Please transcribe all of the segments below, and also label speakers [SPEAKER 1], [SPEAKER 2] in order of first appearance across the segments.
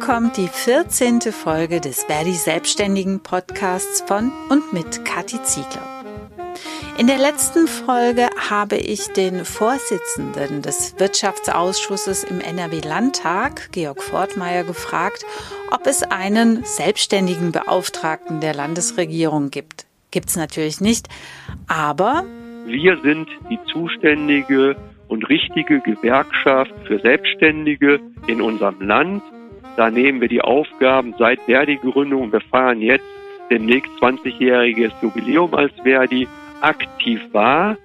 [SPEAKER 1] kommt die 14. Folge des Verdi Selbstständigen Podcasts von und mit Kathi Ziegler. In der letzten Folge habe ich den Vorsitzenden des Wirtschaftsausschusses im NRW-Landtag, Georg Fortmeier, gefragt, ob es einen selbstständigen Beauftragten der Landesregierung gibt. Gibt es natürlich nicht, aber
[SPEAKER 2] wir sind die zuständige und richtige Gewerkschaft für Selbstständige in unserem Land. Da nehmen wir die Aufgaben seit Verdi-Gründung. Wir feiern jetzt demnächst 20-jähriges Jubiläum als Verdi aktiv wahr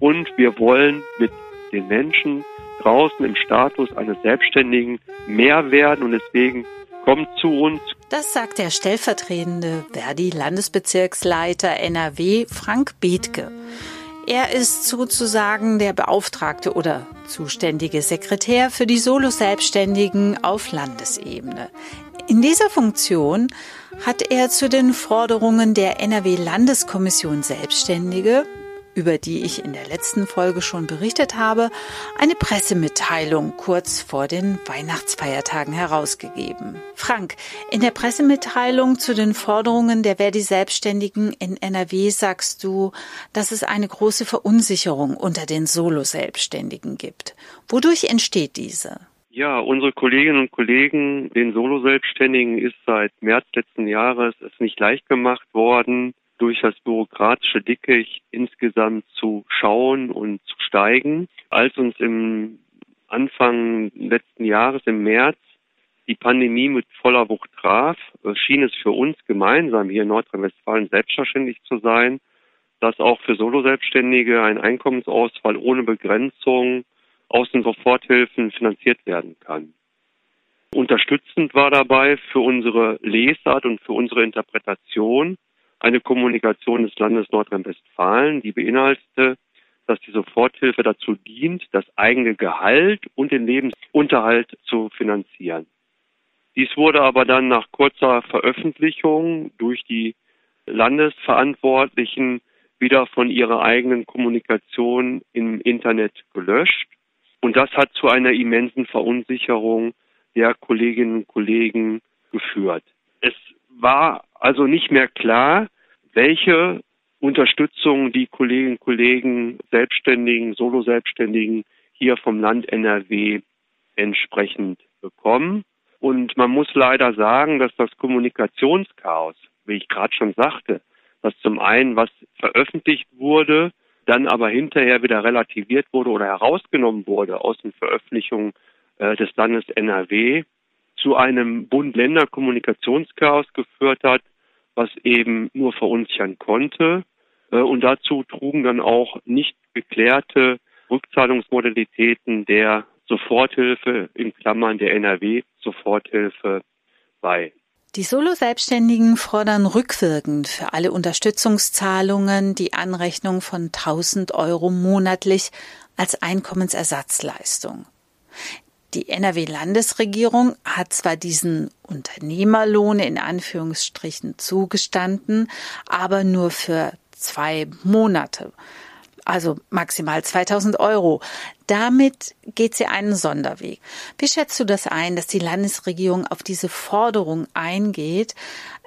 [SPEAKER 2] und wir wollen mit den Menschen draußen im Status eines Selbstständigen mehr werden und deswegen kommt zu uns.
[SPEAKER 1] Das sagt der stellvertretende Verdi-Landesbezirksleiter NRW Frank Bethke. Er ist sozusagen der Beauftragte oder zuständige Sekretär für die Solo-Selbstständigen auf Landesebene. In dieser Funktion hat er zu den Forderungen der NRW-Landeskommission Selbstständige, über die ich in der letzten Folge schon berichtet habe, eine Pressemitteilung kurz vor den Weihnachtsfeiertagen herausgegeben. Frank, in der Pressemitteilung zu den Forderungen der Verdi Selbstständigen in NRW sagst du, dass es eine große Verunsicherung unter den Solo-Selbstständigen gibt. Wodurch entsteht diese?
[SPEAKER 2] Ja, unsere Kolleginnen und Kollegen, den Solo-Selbstständigen, ist seit März letzten Jahres es nicht leicht gemacht worden, durch das bürokratische Dickicht insgesamt zu schauen und zu steigen. Als uns im Anfang letzten Jahres im März die Pandemie mit voller Wucht traf, schien es für uns gemeinsam hier in Nordrhein-Westfalen selbstverständlich zu sein, dass auch für Solo-Selbstständige ein Einkommensausfall ohne Begrenzung aus den Soforthilfen finanziert werden kann. Unterstützend war dabei für unsere Lesart und für unsere Interpretation eine Kommunikation des Landes Nordrhein-Westfalen, die beinhaltete, dass die Soforthilfe dazu dient, das eigene Gehalt und den Lebensunterhalt zu finanzieren. Dies wurde aber dann nach kurzer Veröffentlichung durch die Landesverantwortlichen wieder von ihrer eigenen Kommunikation im Internet gelöscht. Und das hat zu einer immensen Verunsicherung der Kolleginnen und Kollegen geführt. Es war also nicht mehr klar, welche Unterstützung die Kolleginnen und Kollegen, Selbstständigen, Solo-Selbstständigen hier vom Land NRW entsprechend bekommen. Und man muss leider sagen, dass das Kommunikationschaos, wie ich gerade schon sagte, dass zum einen was veröffentlicht wurde, dann aber hinterher wieder relativiert wurde oder herausgenommen wurde aus den Veröffentlichungen äh, des Landes NRW, zu einem Bund-Länder-Kommunikationschaos geführt hat, was eben nur verunsichern konnte. Äh, und dazu trugen dann auch nicht geklärte Rückzahlungsmodalitäten der Soforthilfe in Klammern der NRW-Soforthilfe bei.
[SPEAKER 1] Die Solo-Selbstständigen fordern rückwirkend für alle Unterstützungszahlungen die Anrechnung von 1000 Euro monatlich als Einkommensersatzleistung. Die NRW-Landesregierung hat zwar diesen Unternehmerlohn in Anführungsstrichen zugestanden, aber nur für zwei Monate also maximal 2000 Euro. Damit geht sie einen Sonderweg. Wie schätzt du das ein, dass die Landesregierung auf diese Forderung eingeht,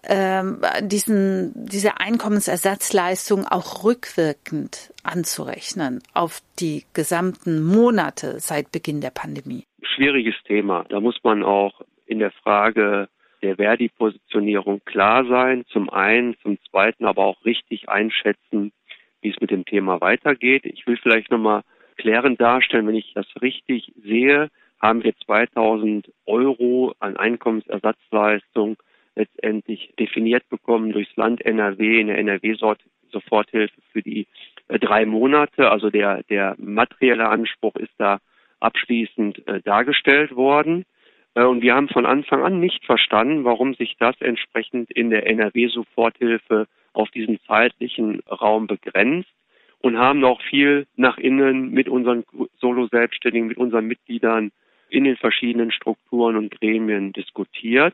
[SPEAKER 1] ähm, diesen, diese Einkommensersatzleistung auch rückwirkend anzurechnen auf die gesamten Monate seit Beginn der Pandemie?
[SPEAKER 2] Schwieriges Thema. Da muss man auch in der Frage der Verdi-Positionierung klar sein. Zum einen, zum zweiten aber auch richtig einschätzen, wie es mit dem Thema weitergeht. Ich will vielleicht nochmal klärend darstellen, wenn ich das richtig sehe, haben wir 2000 Euro an Einkommensersatzleistung letztendlich definiert bekommen durchs Land NRW in der NRW-Soforthilfe für die äh, drei Monate. Also der, der materielle Anspruch ist da abschließend äh, dargestellt worden. Äh, und wir haben von Anfang an nicht verstanden, warum sich das entsprechend in der NRW-Soforthilfe auf diesen zeitlichen Raum begrenzt und haben auch viel nach innen mit unseren Solo-Selbstständigen, mit unseren Mitgliedern in den verschiedenen Strukturen und Gremien diskutiert.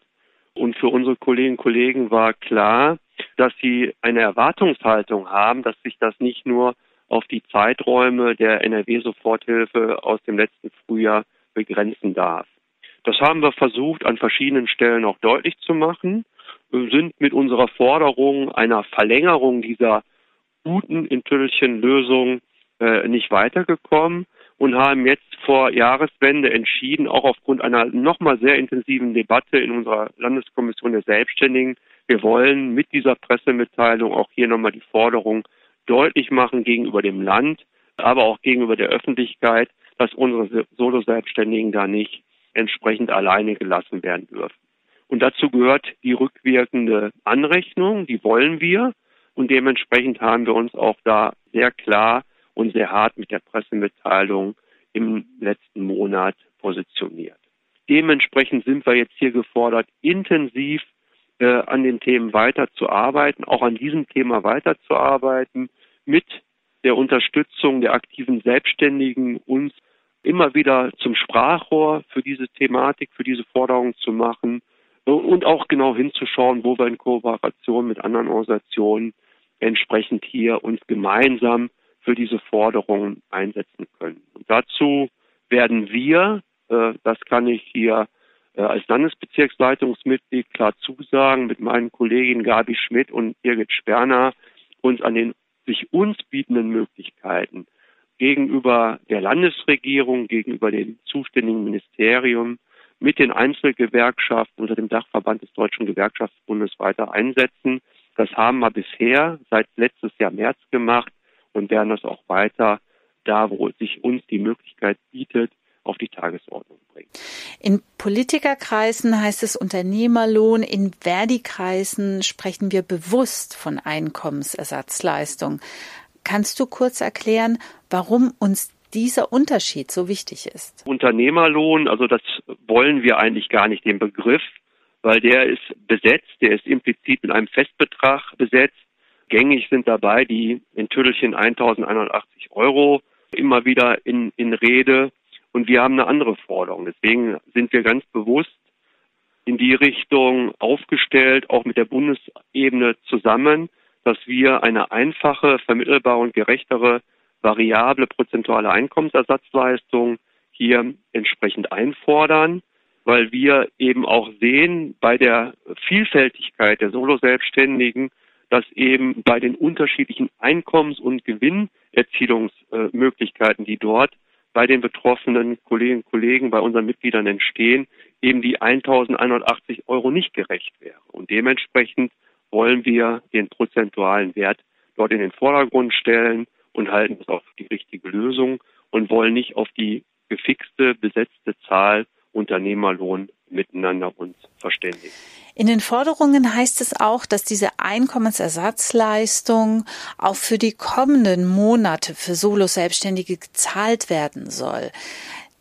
[SPEAKER 2] Und für unsere Kolleginnen und Kollegen war klar, dass sie eine Erwartungshaltung haben, dass sich das nicht nur auf die Zeiträume der NRW-Soforthilfe aus dem letzten Frühjahr begrenzen darf. Das haben wir versucht an verschiedenen Stellen auch deutlich zu machen, sind mit unserer Forderung einer Verlängerung dieser guten Intüllchen-Lösung äh, nicht weitergekommen und haben jetzt vor Jahreswende entschieden, auch aufgrund einer nochmal sehr intensiven Debatte in unserer Landeskommission der Selbstständigen, wir wollen mit dieser Pressemitteilung auch hier nochmal die Forderung deutlich machen gegenüber dem Land, aber auch gegenüber der Öffentlichkeit, dass unsere Solo-Selbstständigen da nicht entsprechend alleine gelassen werden dürfen. Und dazu gehört die rückwirkende Anrechnung, die wollen wir. Und dementsprechend haben wir uns auch da sehr klar und sehr hart mit der Pressemitteilung im letzten Monat positioniert. Dementsprechend sind wir jetzt hier gefordert, intensiv an den Themen weiterzuarbeiten, auch an diesem Thema weiterzuarbeiten, mit der Unterstützung der aktiven Selbstständigen uns immer wieder zum Sprachrohr für diese Thematik, für diese Forderung zu machen und auch genau hinzuschauen, wo wir in Kooperation mit anderen Organisationen entsprechend hier uns gemeinsam für diese Forderungen einsetzen können. Und dazu werden wir, äh, das kann ich hier äh, als Landesbezirksleitungsmitglied klar zusagen, mit meinen Kolleginnen Gabi Schmidt und Birgit Sperner uns an den sich uns bietenden Möglichkeiten gegenüber der Landesregierung, gegenüber dem zuständigen Ministerium mit den Einzelgewerkschaften unter dem Dachverband des Deutschen Gewerkschaftsbundes weiter einsetzen. Das haben wir bisher seit letztes Jahr März gemacht und werden das auch weiter da, wo sich uns die Möglichkeit bietet, auf die Tagesordnung bringen.
[SPEAKER 1] In Politikerkreisen heißt es Unternehmerlohn, in Verdi-Kreisen sprechen wir bewusst von Einkommensersatzleistung. Kannst du kurz erklären, warum uns dieser Unterschied so wichtig ist?
[SPEAKER 2] Unternehmerlohn, also das wollen wir eigentlich gar nicht, den Begriff, weil der ist besetzt, der ist implizit mit einem Festbetrag besetzt gängig sind dabei die in Tüttelchen 1180 Euro immer wieder in, in Rede. Und wir haben eine andere Forderung. Deswegen sind wir ganz bewusst in die Richtung aufgestellt, auch mit der Bundesebene zusammen, dass wir eine einfache, vermittelbare und gerechtere variable prozentuale Einkommensersatzleistung hier entsprechend einfordern, weil wir eben auch sehen, bei der Vielfältigkeit der Solo-Selbstständigen, dass eben bei den unterschiedlichen Einkommens- und Gewinnerzielungsmöglichkeiten, die dort bei den betroffenen Kolleginnen und Kollegen, bei unseren Mitgliedern entstehen, eben die 1180 Euro nicht gerecht wäre. Und dementsprechend wollen wir den prozentualen Wert dort in den Vordergrund stellen und halten das auf die richtige Lösung und wollen nicht auf die gefixte, besetzte Zahl Unternehmerlohn miteinander uns verständigen.
[SPEAKER 1] In den Forderungen heißt es auch, dass diese Einkommensersatzleistung auch für die kommenden Monate für Solo-Selbstständige gezahlt werden soll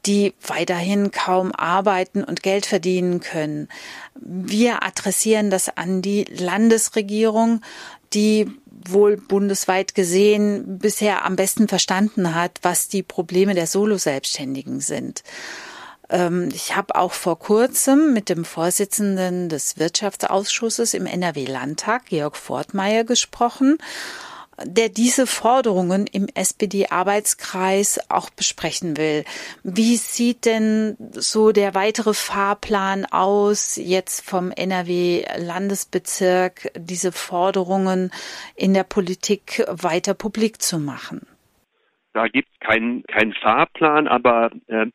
[SPEAKER 1] die weiterhin kaum arbeiten und Geld verdienen können. Wir adressieren das an die Landesregierung, die wohl bundesweit gesehen bisher am besten verstanden hat, was die Probleme der Solo-Selbstständigen sind. Ähm, ich habe auch vor kurzem mit dem Vorsitzenden des Wirtschaftsausschusses im NRW-Landtag, Georg Fortmeier, gesprochen der diese Forderungen im SPD-Arbeitskreis auch besprechen will. Wie sieht denn so der weitere Fahrplan aus, jetzt vom NRW-Landesbezirk, diese Forderungen in der Politik weiter publik zu machen?
[SPEAKER 2] Da gibt es keinen kein Fahrplan, aber äh,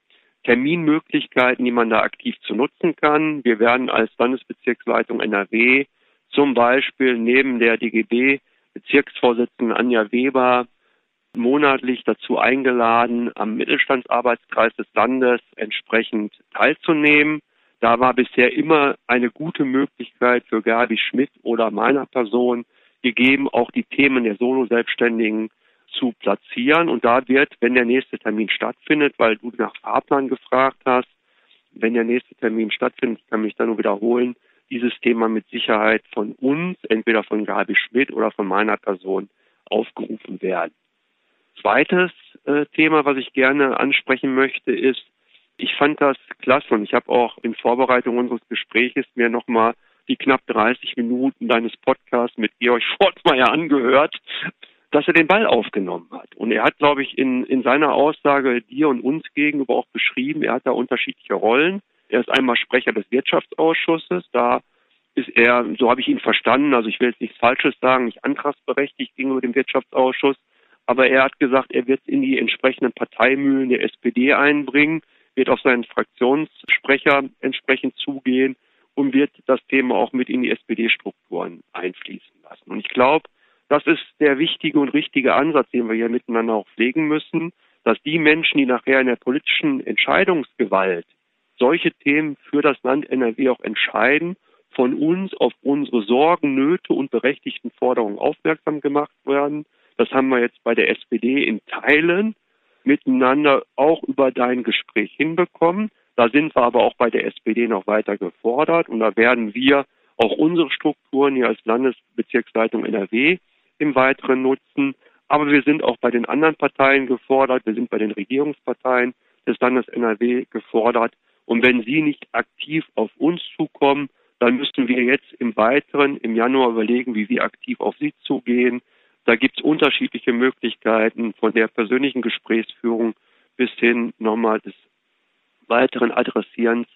[SPEAKER 2] Terminmöglichkeiten, die man da aktiv zu nutzen kann. Wir werden als Landesbezirksleitung NRW zum Beispiel neben der DGB Bezirksvorsitzenden Anja Weber monatlich dazu eingeladen, am Mittelstandsarbeitskreis des Landes entsprechend teilzunehmen. Da war bisher immer eine gute Möglichkeit für Gabi Schmidt oder meiner Person gegeben, auch die Themen der Solo-Selbstständigen zu platzieren. Und da wird, wenn der nächste Termin stattfindet, weil du nach Fahrplan gefragt hast, wenn der nächste Termin stattfindet, ich kann mich da nur wiederholen, dieses Thema mit Sicherheit von uns, entweder von Gabi Schmidt oder von meiner Person, aufgerufen werden. Zweites äh, Thema, was ich gerne ansprechen möchte, ist, ich fand das klasse und ich habe auch in Vorbereitung unseres Gespräches mir nochmal die knapp 30 Minuten deines Podcasts mit Georg Schwartzmeier angehört dass er den Ball aufgenommen hat. Und er hat, glaube ich, in, in seiner Aussage dir und uns gegenüber auch beschrieben, er hat da unterschiedliche Rollen. Er ist einmal Sprecher des Wirtschaftsausschusses. Da ist er, so habe ich ihn verstanden, also ich will jetzt nichts Falsches sagen, nicht antragsberechtigt gegenüber dem Wirtschaftsausschuss, aber er hat gesagt, er wird in die entsprechenden Parteimühlen der SPD einbringen, wird auf seinen Fraktionssprecher entsprechend zugehen und wird das Thema auch mit in die SPD-Strukturen einfließen lassen. Und ich glaube, das ist der wichtige und richtige Ansatz, den wir hier miteinander auch pflegen müssen, dass die Menschen, die nachher in der politischen Entscheidungsgewalt solche Themen für das Land NRW auch entscheiden, von uns auf unsere Sorgen, Nöte und berechtigten Forderungen aufmerksam gemacht werden. Das haben wir jetzt bei der SPD in Teilen miteinander auch über dein Gespräch hinbekommen. Da sind wir aber auch bei der SPD noch weiter gefordert und da werden wir auch unsere Strukturen hier als Landesbezirksleitung NRW im Weiteren nutzen. Aber wir sind auch bei den anderen Parteien gefordert. Wir sind bei den Regierungsparteien des Landes NRW gefordert. Und wenn sie nicht aktiv auf uns zukommen, dann müssen wir jetzt im Weiteren im Januar überlegen, wie wir aktiv auf sie zugehen. Da gibt es unterschiedliche Möglichkeiten von der persönlichen Gesprächsführung bis hin nochmal des weiteren Adressierens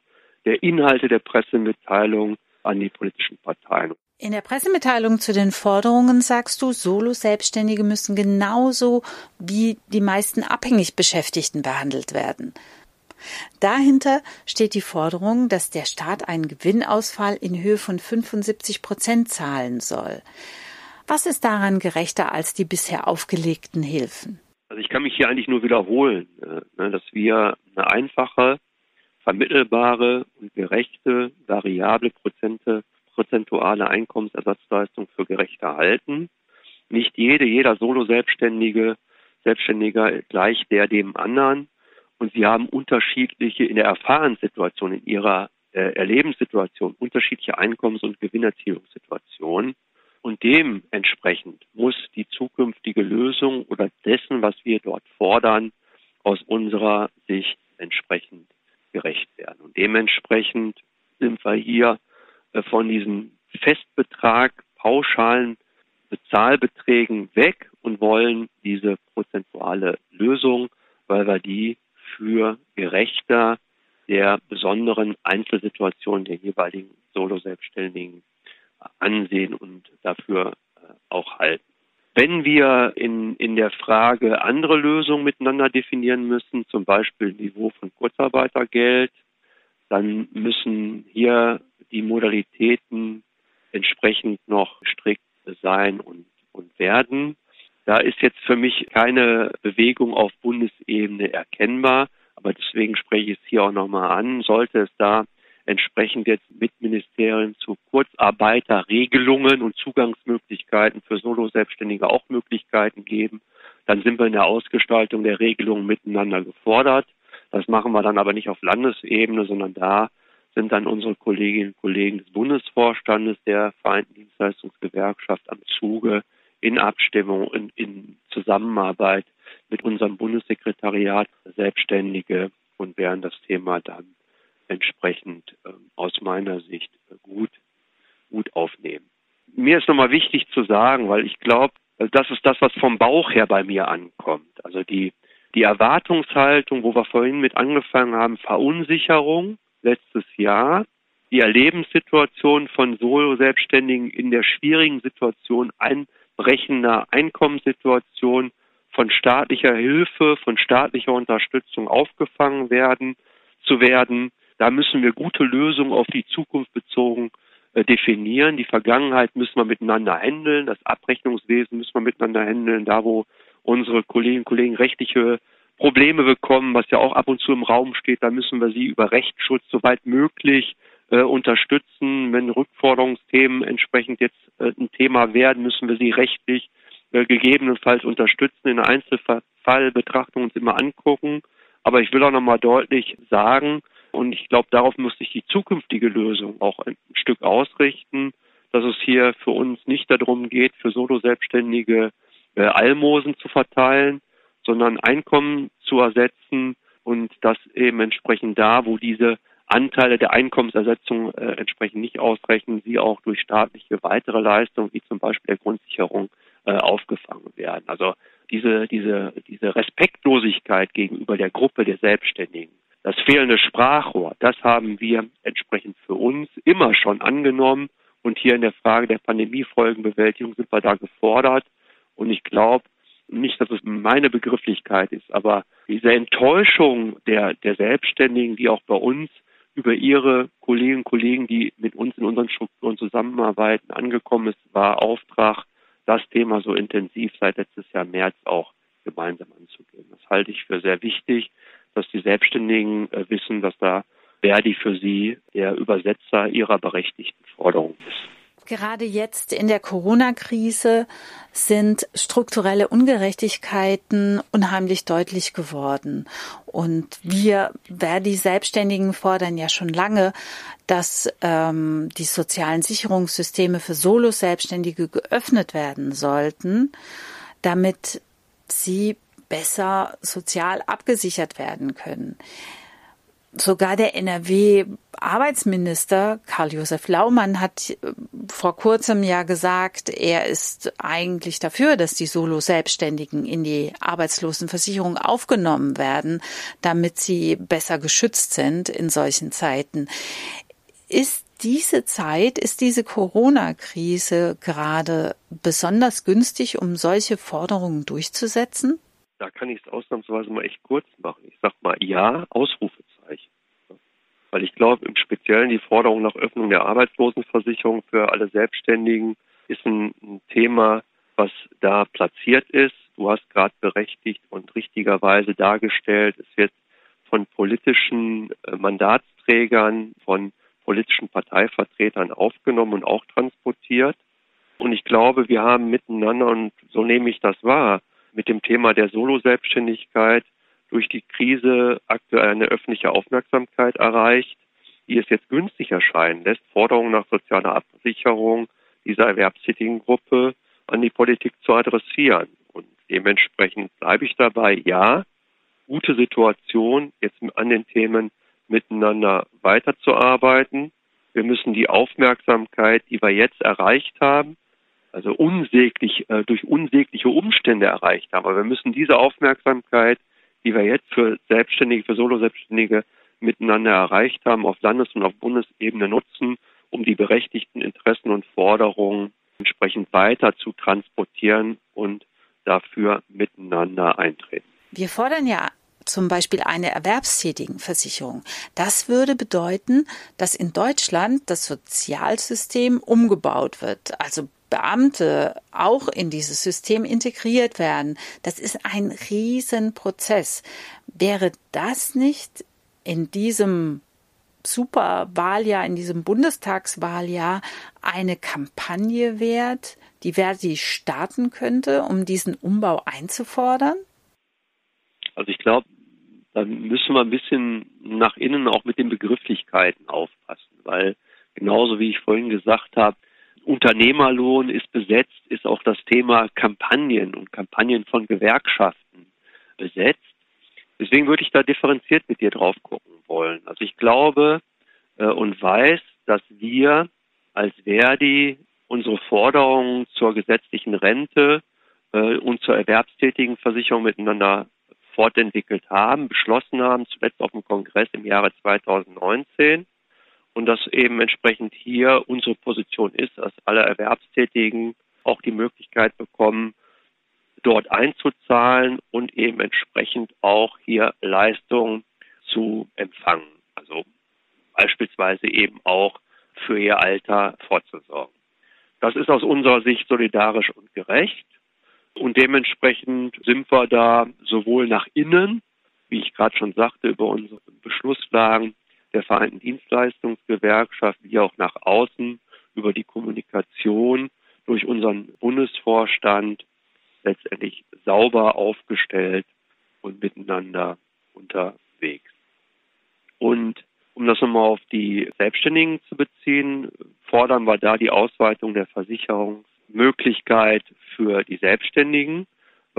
[SPEAKER 2] der Inhalte der Pressemitteilung an die politischen Parteien.
[SPEAKER 1] In der Pressemitteilung zu den Forderungen sagst du, Solo-Selbstständige müssen genauso wie die meisten abhängig Beschäftigten behandelt werden. Dahinter steht die Forderung, dass der Staat einen Gewinnausfall in Höhe von 75 Prozent zahlen soll. Was ist daran gerechter als die bisher aufgelegten Hilfen?
[SPEAKER 2] Also ich kann mich hier eigentlich nur wiederholen, äh, ne, dass wir eine einfache, vermittelbare und gerechte, variable Prozente, prozentuale Einkommensersatzleistung für gerechter halten. Nicht jede, jeder Solo-Selbstständige, Selbstständiger gleich der dem anderen und sie haben unterschiedliche in der Erfahrenssituation, in ihrer äh, Erlebenssituation, unterschiedliche Einkommens- und Gewinnerzielungssituationen. Und dementsprechend muss die zukünftige Lösung oder dessen, was wir dort fordern, aus unserer Sicht entsprechend gerecht werden. Und dementsprechend sind wir hier von diesem Festbetrag, pauschalen Bezahlbeträgen weg und wollen diese prozentuale Lösung, weil wir die für gerechter der besonderen Einzelsituation der jeweiligen Solo-Selbstständigen ansehen und dafür äh, auch halten. Wenn wir in, in der Frage andere Lösungen miteinander definieren müssen, zum Beispiel Niveau von Kurzarbeitergeld, dann müssen hier die Modalitäten entsprechend noch strikt sein und, und werden. Da ist jetzt für mich keine Bewegung auf Bundesebene erkennbar, aber deswegen spreche ich es hier auch nochmal an. Sollte es da entsprechend jetzt mit Ministerien zu Kurzarbeiterregelungen und Zugangsmöglichkeiten für Solo-Selbstständige auch Möglichkeiten geben, dann sind wir in der Ausgestaltung der Regelungen miteinander gefordert. Das machen wir dann aber nicht auf Landesebene, sondern da sind dann unsere Kolleginnen und Kollegen des Bundesvorstandes der Vereinten Dienstleistungsgewerkschaft am Zuge in Abstimmung und in Zusammenarbeit mit unserem Bundessekretariat Selbstständige und werden das Thema dann entsprechend äh, aus meiner Sicht gut, gut aufnehmen. Mir ist nochmal wichtig zu sagen, weil ich glaube, das ist das, was vom Bauch her bei mir ankommt. Also die, die Erwartungshaltung, wo wir vorhin mit angefangen haben, Verunsicherung letztes Jahr, die Erlebenssituation von Solo-Selbstständigen in der schwierigen Situation, ein brechender Einkommenssituation von staatlicher Hilfe, von staatlicher Unterstützung aufgefangen werden, zu werden. Da müssen wir gute Lösungen auf die Zukunft bezogen äh, definieren. Die Vergangenheit müssen wir miteinander handeln. Das Abrechnungswesen müssen wir miteinander handeln. Da, wo unsere Kolleginnen und Kollegen rechtliche Probleme bekommen, was ja auch ab und zu im Raum steht, da müssen wir sie über Rechtsschutz soweit möglich äh, unterstützen. Wenn Rückforderungsthemen entsprechend jetzt äh, ein Thema werden, müssen wir sie rechtlich äh, gegebenenfalls unterstützen, in Einzelfallbetrachtung uns immer angucken. Aber ich will auch nochmal deutlich sagen, und ich glaube, darauf muss sich die zukünftige Lösung auch ein Stück ausrichten, dass es hier für uns nicht darum geht, für Solo-Selbstständige Almosen zu verteilen, sondern Einkommen zu ersetzen und das eben entsprechend da, wo diese Anteile der Einkommensersetzung äh, entsprechend nicht ausreichen, sie auch durch staatliche weitere Leistungen, wie zum Beispiel der Grundsicherung, äh, aufgefangen werden. Also diese, diese, diese Respektlosigkeit gegenüber der Gruppe der Selbstständigen, Das fehlende Sprachrohr, das haben wir entsprechend für uns immer schon angenommen. Und hier in der Frage der Pandemiefolgenbewältigung sind wir da gefordert. Und ich glaube, nicht, dass es meine Begrifflichkeit ist, aber diese Enttäuschung der, der Selbstständigen, die auch bei uns über ihre Kolleginnen und Kollegen, die mit uns in unseren Strukturen zusammenarbeiten, angekommen ist, war Auftrag, das Thema so intensiv seit letztes Jahr März auch gemeinsam anzugehen. Das halte ich für sehr wichtig, dass die Selbstständigen äh, wissen, dass da Verdi für sie der Übersetzer ihrer berechtigten Forderungen ist.
[SPEAKER 1] Gerade jetzt in der Corona-Krise sind strukturelle Ungerechtigkeiten unheimlich deutlich geworden. Und wir, Verdi Selbstständigen, fordern ja schon lange, dass ähm, die sozialen Sicherungssysteme für Solo-Selbstständige geöffnet werden sollten, damit sie besser sozial abgesichert werden können. Sogar der NRW-Arbeitsminister Karl-Josef Laumann hat äh, vor kurzem ja gesagt, er ist eigentlich dafür, dass die Solo-Selbstständigen in die Arbeitslosenversicherung aufgenommen werden, damit sie besser geschützt sind in solchen Zeiten. Ist diese Zeit, ist diese Corona-Krise gerade besonders günstig, um solche Forderungen durchzusetzen?
[SPEAKER 2] Da kann ich es ausnahmsweise mal echt kurz machen. Ich sag mal ja, Ausrufezeichen. Weil ich glaube, im Speziellen die Forderung nach Öffnung der Arbeitslosenversicherung für alle Selbstständigen ist ein, ein Thema, was da platziert ist. Du hast gerade berechtigt und richtigerweise dargestellt, es wird von politischen äh, Mandatsträgern, von politischen Parteivertretern aufgenommen und auch transportiert. Und ich glaube, wir haben miteinander, und so nehme ich das wahr, mit dem Thema der Solo-Selbstständigkeit durch die Krise aktuell eine öffentliche Aufmerksamkeit erreicht, die es jetzt günstig erscheinen lässt, Forderungen nach sozialer Absicherung dieser erwerbstätigen Gruppe an die Politik zu adressieren. Und dementsprechend bleibe ich dabei, ja, gute Situation, jetzt an den Themen miteinander weiterzuarbeiten. Wir müssen die Aufmerksamkeit, die wir jetzt erreicht haben, also unsäglich, äh, durch unsägliche Umstände erreicht haben, aber wir müssen diese Aufmerksamkeit die wir jetzt für Selbstständige, für Solo-Selbstständige miteinander erreicht haben, auf Landes- und auf Bundesebene nutzen, um die berechtigten Interessen und Forderungen entsprechend weiter zu transportieren und dafür miteinander eintreten.
[SPEAKER 1] Wir fordern ja zum Beispiel eine Erwerbstätigenversicherung. Das würde bedeuten, dass in Deutschland das Sozialsystem umgebaut wird, also Beamte auch in dieses System integriert werden. Das ist ein Riesenprozess. Wäre das nicht in diesem Superwahljahr, in diesem Bundestagswahljahr eine Kampagne wert, die Verdi starten könnte, um diesen Umbau einzufordern?
[SPEAKER 2] Also ich glaube, da müssen wir ein bisschen nach innen auch mit den Begrifflichkeiten aufpassen, weil genauso wie ich vorhin gesagt habe, Unternehmerlohn ist besetzt, ist auch das Thema Kampagnen und Kampagnen von Gewerkschaften besetzt. Deswegen würde ich da differenziert mit dir drauf gucken wollen. Also ich glaube äh, und weiß, dass wir als Verdi unsere Forderungen zur gesetzlichen Rente äh, und zur erwerbstätigen Versicherung miteinander fortentwickelt haben, beschlossen haben, zuletzt auf dem Kongress im Jahre 2019 und dass eben entsprechend hier unsere Position ist, dass alle Erwerbstätigen auch die Möglichkeit bekommen, dort einzuzahlen und eben entsprechend auch hier Leistungen zu empfangen. Also beispielsweise eben auch für ihr Alter vorzusorgen. Das ist aus unserer Sicht solidarisch und gerecht. Und dementsprechend sind wir da sowohl nach innen, wie ich gerade schon sagte, über unsere Beschlusslagen der Vereinten Dienstleistungsgewerkschaft wie auch nach außen über die Kommunikation durch unseren Bundesvorstand letztendlich sauber aufgestellt und miteinander unterwegs. Und um das nochmal auf die Selbstständigen zu beziehen, fordern wir da die Ausweitung der Versicherungsmöglichkeit für die Selbstständigen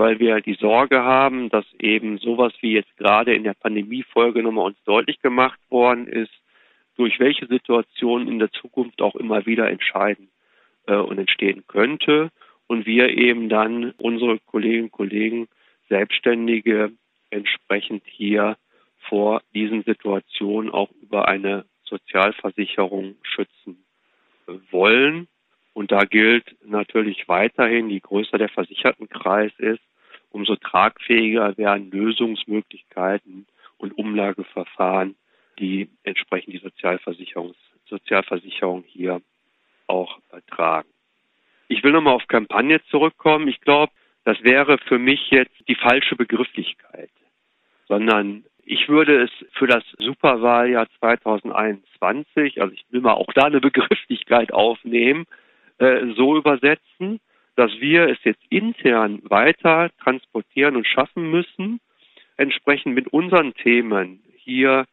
[SPEAKER 2] weil wir die Sorge haben, dass eben sowas wie jetzt gerade in der Pandemiefolge nochmal uns deutlich gemacht worden ist, durch welche Situation in der Zukunft auch immer wieder entscheiden äh, und entstehen könnte und wir eben dann unsere Kolleginnen und Kollegen Selbstständige entsprechend hier vor diesen Situationen auch über eine Sozialversicherung schützen wollen. Und da gilt natürlich weiterhin, je größer der Versichertenkreis ist, umso tragfähiger werden Lösungsmöglichkeiten und Umlageverfahren, die entsprechend die Sozialversicherungs Sozialversicherung hier auch tragen. Ich will nochmal auf Kampagne zurückkommen. Ich glaube, das wäre für mich jetzt die falsche Begrifflichkeit, sondern ich würde es für das Superwahljahr 2021, also ich will mal auch da eine Begrifflichkeit aufnehmen, äh, so übersetzen, dass wir es jetzt intern weiter transportieren und schaffen müssen, entsprechend mit unseren Themen hier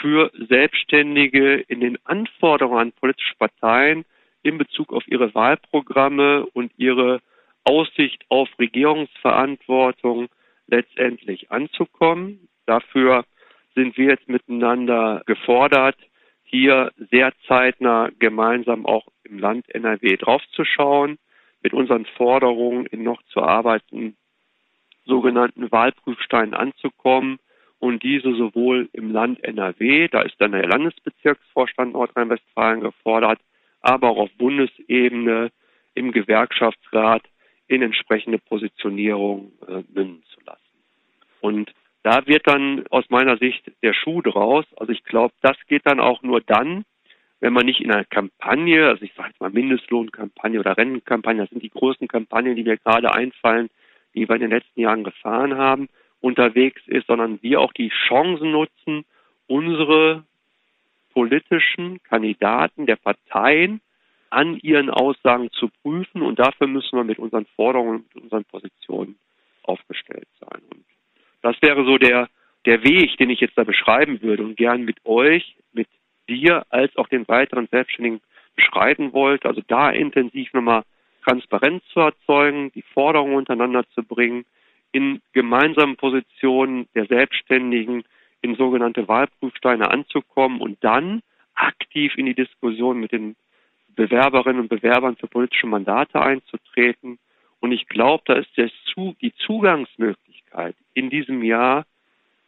[SPEAKER 2] für Selbstständige in den Anforderungen an politische Parteien in Bezug auf ihre Wahlprogramme und ihre Aussicht auf Regierungsverantwortung letztendlich anzukommen. Dafür sind wir jetzt miteinander gefordert, hier sehr zeitnah gemeinsam auch im Land NRW draufzuschauen, mit unseren Forderungen in noch zu arbeiten sogenannten Wahlprüfsteinen anzukommen und diese sowohl im Land NRW, da ist dann der Landesbezirksvorstand Nordrhein-Westfalen gefordert, aber auch auf Bundesebene im Gewerkschaftsrat in entsprechende Positionierung äh, münden zu lassen. Und da wird dann aus meiner Sicht der Schuh draus. Also ich glaube, das geht dann auch nur dann, wenn man nicht in einer Kampagne, also ich sage jetzt mal Mindestlohnkampagne oder Rennenkampagne, das sind die großen Kampagnen, die mir gerade einfallen, die wir in den letzten Jahren gefahren haben, unterwegs ist, sondern wir auch die Chancen nutzen, unsere politischen Kandidaten der Parteien an ihren Aussagen zu prüfen und dafür müssen wir mit unseren Forderungen, mit unseren Positionen aufgestellt sein. Und das wäre so der, der Weg, den ich jetzt da beschreiben würde und gern mit euch, mit dir als auch den weiteren Selbstständigen beschreiten wollte. Also da intensiv nochmal Transparenz zu erzeugen, die Forderungen untereinander zu bringen, in gemeinsamen Positionen der Selbstständigen in sogenannte Wahlprüfsteine anzukommen und dann aktiv in die Diskussion mit den Bewerberinnen und Bewerbern für politische Mandate einzutreten. Und ich glaube, da ist die Zugangsmöglichkeit in diesem Jahr,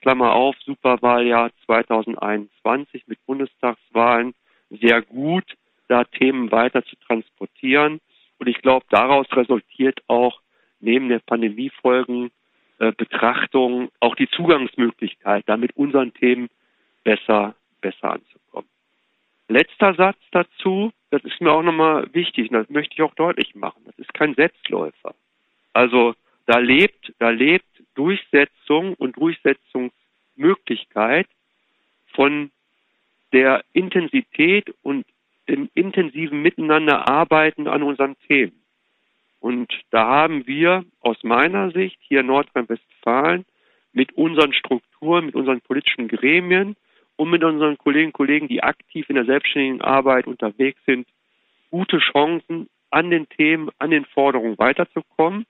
[SPEAKER 2] Klammer auf, Superwahljahr 2021 mit Bundestagswahlen, sehr gut, da Themen weiter zu transportieren. Und ich glaube, daraus resultiert auch neben der Pandemiefolgen äh, Betrachtung auch die Zugangsmöglichkeit, da mit unseren Themen besser, besser anzukommen. Letzter Satz dazu, das ist mir auch nochmal wichtig und das möchte ich auch deutlich machen. Das ist kein Selbstläufer. Also da lebt, da lebt Durchsetzung und Durchsetzungsmöglichkeit von der Intensität und dem intensiven Miteinanderarbeiten an unseren Themen. Und da haben wir aus meiner Sicht hier in Nordrhein-Westfalen mit unseren Strukturen, mit unseren politischen Gremien und mit unseren Kolleginnen und Kollegen, die aktiv in der selbstständigen Arbeit unterwegs sind, gute Chancen, an den Themen, an den Forderungen weiterzukommen.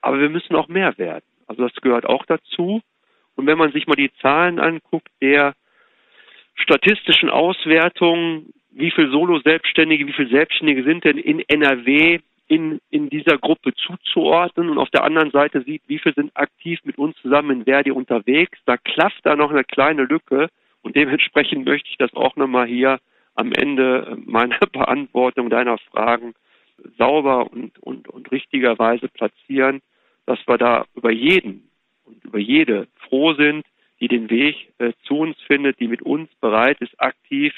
[SPEAKER 2] Aber wir müssen auch mehr werden. Also das gehört auch dazu. Und wenn man sich mal die Zahlen anguckt, der statistischen Auswertungen, wie viele Solo-Selbstständige, wie viele Selbstständige sind denn in NRW in, in dieser Gruppe zuzuordnen und auf der anderen Seite sieht, wie viele sind aktiv mit uns zusammen in Verdi unterwegs. Da klafft da noch eine kleine Lücke und dementsprechend möchte ich das auch nochmal hier am Ende meiner Beantwortung deiner Fragen sauber und, und, und richtigerweise platzieren, dass wir da über jeden und über jede froh sind, die den Weg äh, zu uns findet, die mit uns bereit ist, aktiv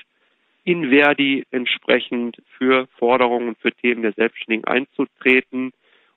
[SPEAKER 2] in Verdi entsprechend für Forderungen, für Themen der Selbstständigen einzutreten.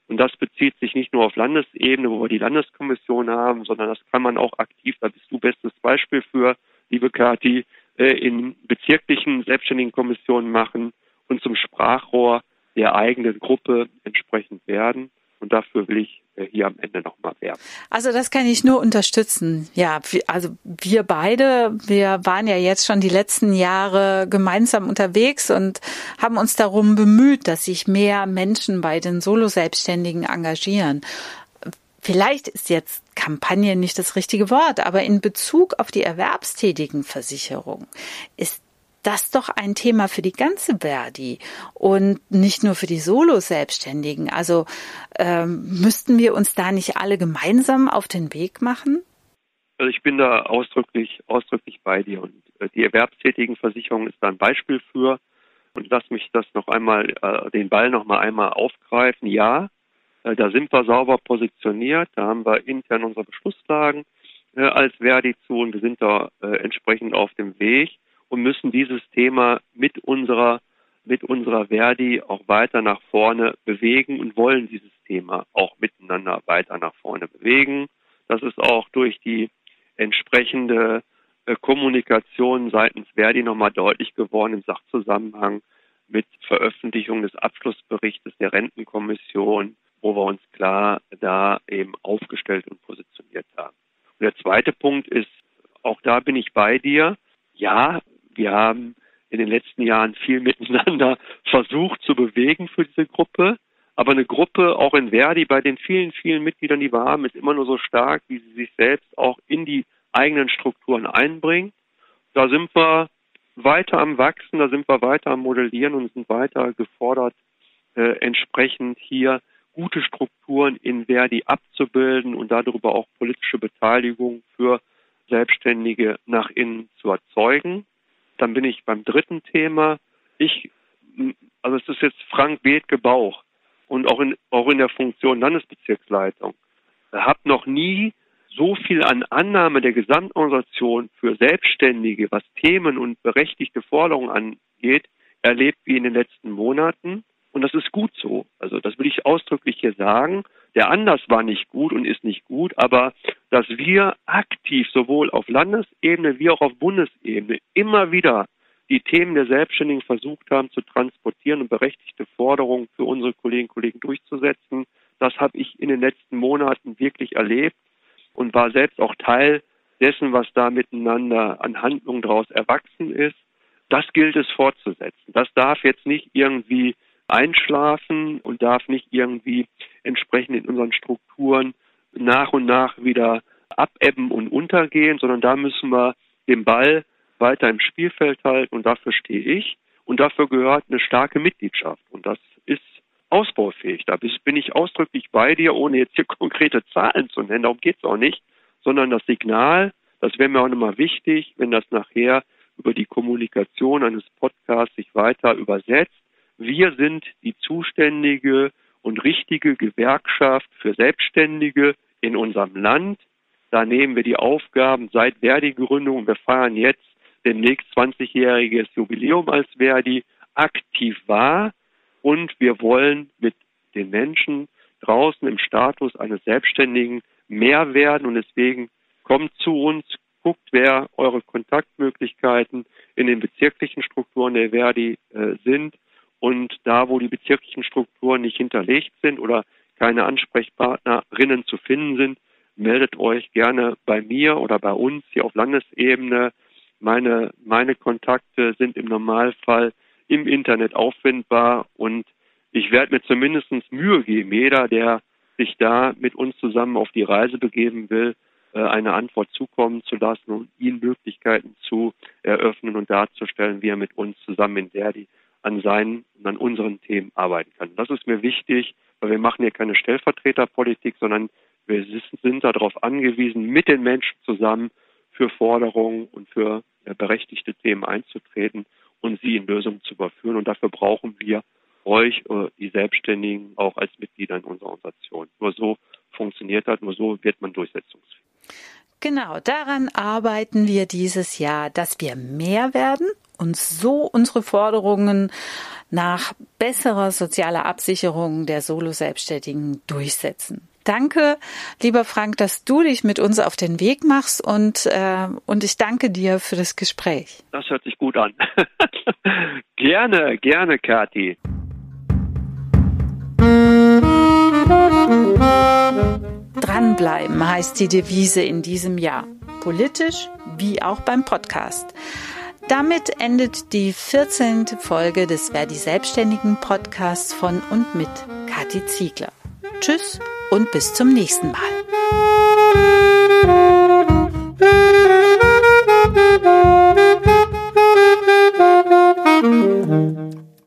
[SPEAKER 2] Und das bezieht sich nicht nur auf Landesebene, wo wir die Landeskommission haben, sondern das kann man auch aktiv, da bist du bestes Beispiel für, liebe Kathi, äh, in bezirklichen selbstständigen Kommissionen machen und zum Sprachrohr der eigenen Gruppe entsprechend werden. Und dafür will ich äh, hier am Ende nochmal werben.
[SPEAKER 1] Also das kann ich nur unterstützen. Ja, also wir beide, wir waren ja jetzt schon die letzten Jahre gemeinsam unterwegs und haben uns darum bemüht, dass sich mehr Menschen bei den Solo-Selbstständigen engagieren. Vielleicht ist jetzt Kampagne nicht das richtige Wort, aber in Bezug auf die Erwerbstätigenversicherung ist das doch ein Thema für die ganze Verdi und nicht nur für die Solo-Selbstständigen. Also ähm, müssten wir uns da nicht alle gemeinsam auf den Weg machen?
[SPEAKER 2] Also ich bin da ausdrücklich, ausdrücklich bei dir. Und äh, die Erwerbstätigenversicherung ist da ein Beispiel für. Und lass mich das noch einmal, äh, den Ball noch mal einmal aufgreifen. Ja, äh, da sind wir sauber positioniert. Da haben wir intern unsere Beschlusslagen äh, als Verdi zu und wir sind da äh, entsprechend auf dem Weg und müssen dieses Thema mit unserer mit unserer Verdi auch weiter nach vorne bewegen und wollen dieses Thema auch miteinander weiter nach vorne bewegen. Das ist auch durch die entsprechende äh, Kommunikation seitens Verdi nochmal deutlich geworden im Sachzusammenhang mit Veröffentlichung des Abschlussberichtes der Rentenkommission, wo wir uns klar da eben aufgestellt und positioniert haben. Und der zweite Punkt ist, auch da bin ich bei dir. Ja, wir haben in den letzten Jahren viel miteinander versucht zu bewegen für diese Gruppe. Aber eine Gruppe, auch in Verdi, bei den vielen, vielen Mitgliedern, die wir haben, ist immer nur so stark, wie sie sich selbst auch in die eigenen Strukturen einbringen. Da sind wir weiter am Wachsen, da sind wir weiter am Modellieren und sind weiter gefordert, äh, entsprechend hier gute Strukturen in Verdi abzubilden und darüber auch politische Beteiligung für Selbstständige nach innen zu erzeugen. Dann bin ich beim dritten Thema. Ich, also es ist jetzt Frank Bethke Bauch und auch in, auch in der Funktion Landesbezirksleitung, habe noch nie so viel an Annahme der Gesamtorganisation für Selbstständige, was Themen und berechtigte Forderungen angeht, erlebt wie in den letzten Monaten. Und das ist gut so. Also das will ich ausdrücklich hier sagen. Der Anlass war nicht gut und ist nicht gut, aber dass wir aktiv sowohl auf Landesebene wie auch auf Bundesebene immer wieder die Themen der Selbstständigen versucht haben zu transportieren und berechtigte Forderungen für unsere Kolleginnen und Kollegen durchzusetzen, das habe ich in den letzten Monaten wirklich erlebt und war selbst auch Teil dessen, was da miteinander an Handlungen daraus erwachsen ist. Das gilt es fortzusetzen. Das darf jetzt nicht irgendwie einschlafen und darf nicht irgendwie entsprechend in unseren Strukturen nach und nach wieder abebben und untergehen, sondern da müssen wir den Ball weiter im Spielfeld halten und dafür stehe ich. Und dafür gehört eine starke Mitgliedschaft. Und das ist ausbaufähig. Da bin ich ausdrücklich bei dir, ohne jetzt hier konkrete Zahlen zu nennen. Darum geht es auch nicht. Sondern das Signal, das wäre mir auch nochmal wichtig, wenn das nachher über die Kommunikation eines Podcasts sich weiter übersetzt, wir sind die zuständige und richtige Gewerkschaft für Selbstständige in unserem Land. Da nehmen wir die Aufgaben seit Verdi-Gründung, wir feiern jetzt demnächst 20-jähriges Jubiläum als Verdi, aktiv wahr und wir wollen mit den Menschen draußen im Status eines Selbstständigen mehr werden. Und deswegen kommt zu uns, guckt, wer eure Kontaktmöglichkeiten in den bezirklichen Strukturen der Verdi äh, sind und da, wo die bezirklichen Strukturen nicht hinterlegt sind oder keine Ansprechpartnerinnen zu finden sind, meldet euch gerne bei mir oder bei uns hier auf Landesebene. Meine, meine Kontakte sind im Normalfall im Internet auffindbar und ich werde mir zumindest Mühe geben, jeder, der sich da mit uns zusammen auf die Reise begeben will, äh, eine Antwort zukommen zu lassen und ihnen Möglichkeiten zu eröffnen und darzustellen, wie er mit uns zusammen in Verdi an seinen und an unseren Themen arbeiten kann. Das ist mir wichtig, weil wir machen hier keine Stellvertreterpolitik, sondern wir sind darauf angewiesen, mit den Menschen zusammen für Forderungen und für äh, berechtigte Themen einzutreten und sie in Lösungen zu überführen. Und dafür brauchen wir euch, äh, die Selbstständigen, auch als Mitglieder in unserer Organisation. Nur so funktioniert das, nur so wird man durchsetzungsfähig.
[SPEAKER 1] Genau, daran arbeiten wir dieses Jahr, dass wir mehr werden und so unsere Forderungen nach besserer sozialer Absicherung der Solo-Selbstständigen durchsetzen. Danke, lieber Frank, dass du dich mit uns auf den Weg machst und, äh, und ich danke dir für das Gespräch.
[SPEAKER 2] Das hört sich gut an. gerne, gerne, Kathi.
[SPEAKER 1] Dranbleiben heißt die Devise in diesem Jahr. Politisch wie auch beim Podcast. Damit endet die 14. Folge des Verdi Selbstständigen Podcasts von und mit Kathi Ziegler. Tschüss und bis zum nächsten Mal.